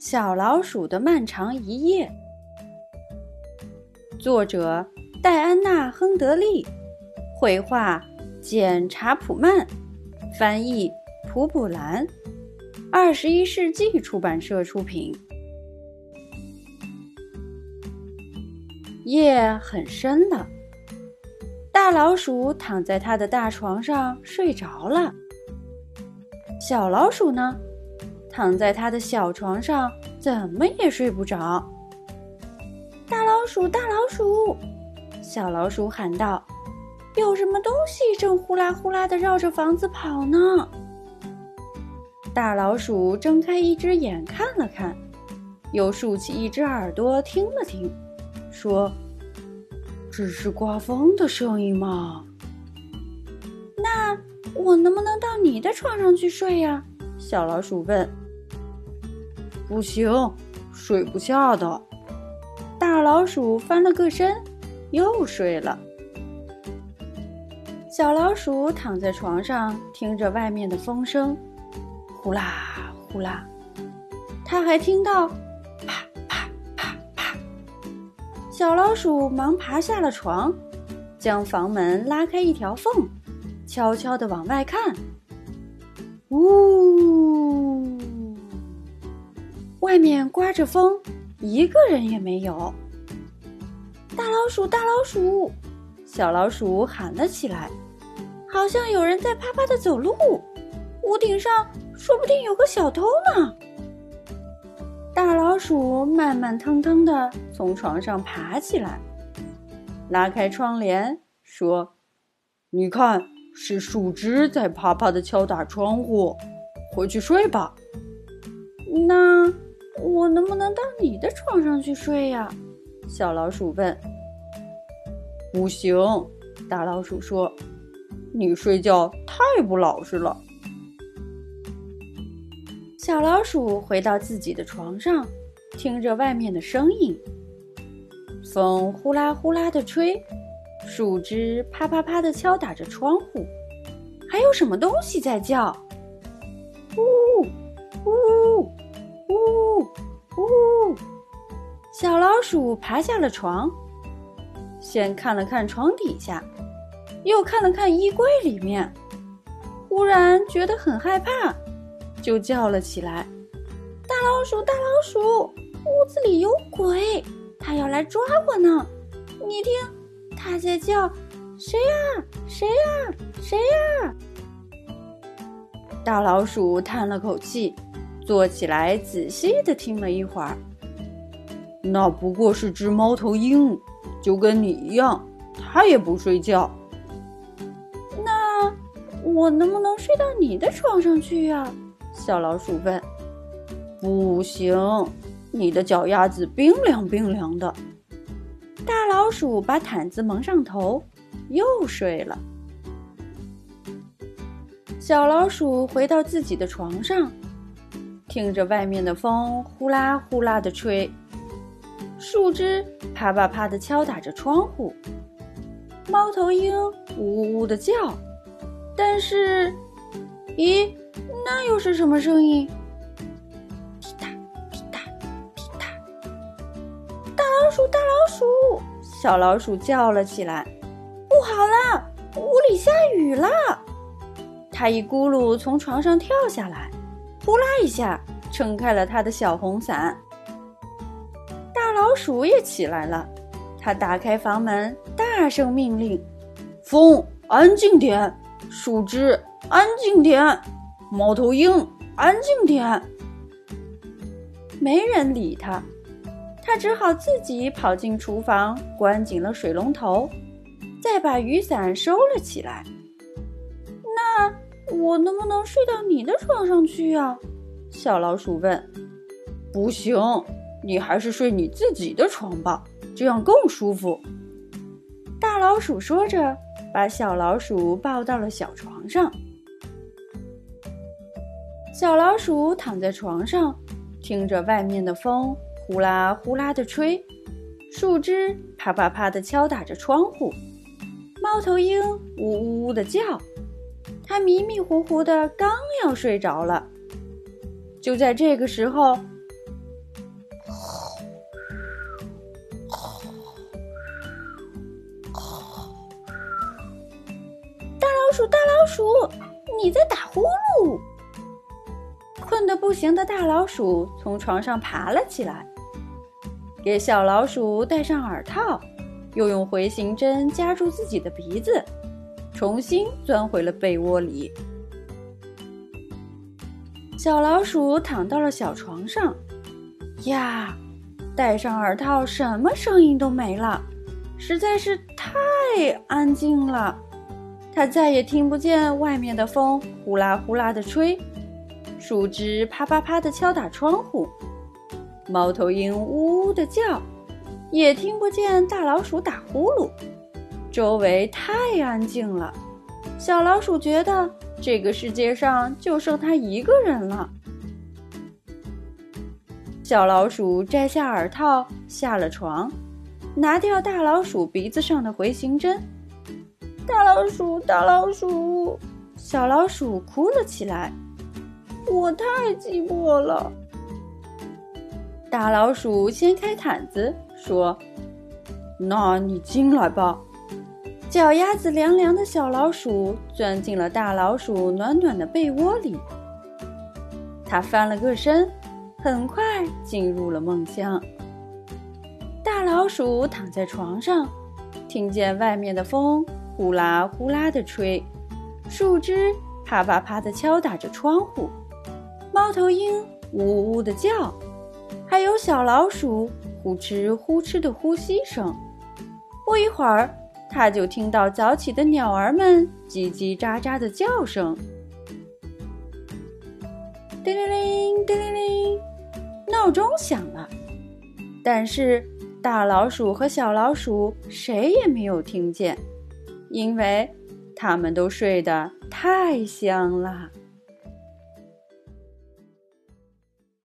小老鼠的漫长一夜，作者戴安娜·亨德利，绘画简·查普曼，翻译普普兰，二十一世纪出版社出品。夜很深了，大老鼠躺在它的大床上睡着了。小老鼠呢？躺在他的小床上，怎么也睡不着。大老鼠，大老鼠，小老鼠喊道：“有什么东西正呼啦呼啦的绕着房子跑呢？”大老鼠睁开一只眼看了看，又竖起一只耳朵听了听，说：“只是刮风的声音吗？”那我能不能到你的床上去睡呀？小老鼠问。不行，睡不下的。大老鼠翻了个身，又睡了。小老鼠躺在床上，听着外面的风声，呼啦呼啦。它还听到啪啪啪啪。小老鼠忙爬下了床，将房门拉开一条缝，悄悄地往外看。呜。外面刮着风，一个人也没有。大老鼠，大老鼠，小老鼠喊了起来，好像有人在啪啪的走路。屋顶上说不定有个小偷呢。大老鼠慢慢腾腾的从床上爬起来，拉开窗帘，说：“你看，是树枝在啪啪的敲打窗户。回去睡吧。”那。我能不能到你的床上去睡呀？小老鼠问。不行，大老鼠说：“你睡觉太不老实了。”小老鼠回到自己的床上，听着外面的声音，风呼啦呼啦的吹，树枝啪啪啪的敲打着窗户，还有什么东西在叫？呜呜。老鼠爬下了床，先看了看床底下，又看了看衣柜里面，忽然觉得很害怕，就叫了起来：“大老鼠，大老鼠，屋子里有鬼，它要来抓我呢！你听，它在叫，谁呀？谁呀？谁呀？”大老鼠叹了口气。坐起来，仔细的听了一会儿。那不过是只猫头鹰，就跟你一样，它也不睡觉。那我能不能睡到你的床上去呀？小老鼠问。不行，你的脚丫子冰凉冰凉的。大老鼠把毯子蒙上头，又睡了。小老鼠回到自己的床上。听着外面的风呼啦呼啦的吹，树枝啪啪啪的敲打着窗户，猫头鹰呜呜的叫。但是，咦，那又是什么声音？滴答滴答滴答！大老鼠，大老鼠，小老鼠叫了起来：“不好啦，屋里下雨了！”它一咕噜从床上跳下来。呼啦一下，撑开了它的小红伞。老鼠也起来了，它打开房门，大声命令：“风，安静点；树枝，安静点；猫头鹰，安静点。”没人理它，它只好自己跑进厨房，关紧了水龙头，再把雨伞收了起来。那。我能不能睡到你的床上去呀？小老鼠问。不行，你还是睡你自己的床吧，这样更舒服。大老鼠说着，把小老鼠抱到了小床上。小老鼠躺在床上，听着外面的风呼啦呼啦的吹，树枝啪啪啪的敲打着窗户，猫头鹰呜呜呜的叫。他迷迷糊糊的，刚要睡着了，就在这个时候，鼠，你在打呼噜！困得不行的大老鼠从床上爬了起来，给小老鼠戴上耳套，又用回形针夹住自己的鼻子，重新钻回了被窝里。小老鼠躺到了小床上，呀，戴上耳套，什么声音都没了，实在是太安静了。它再也听不见外面的风呼啦呼啦的吹，树枝啪啪啪的敲打窗户，猫头鹰呜呜的叫，也听不见大老鼠打呼噜。周围太安静了，小老鼠觉得这个世界上就剩它一个人了。小老鼠摘下耳套，下了床，拿掉大老鼠鼻子上的回形针。大老鼠，大老鼠，小老鼠哭了起来。我太寂寞了。大老鼠掀开毯子说：“那你进来吧。”脚丫子凉凉的小老鼠钻进了大老鼠暖暖的被窝里。它翻了个身，很快进入了梦乡。大老鼠躺在床上，听见外面的风。呼啦呼啦的吹，树枝啪啪啪的敲打着窗户，猫头鹰呜呜的叫，还有小老鼠呼哧呼哧的呼吸声。不一会儿，他就听到早起的鸟儿们叽叽喳喳的叫声。叮铃铃，叮铃铃，闹钟响了，但是大老鼠和小老鼠谁也没有听见。因为他们都睡得太香了。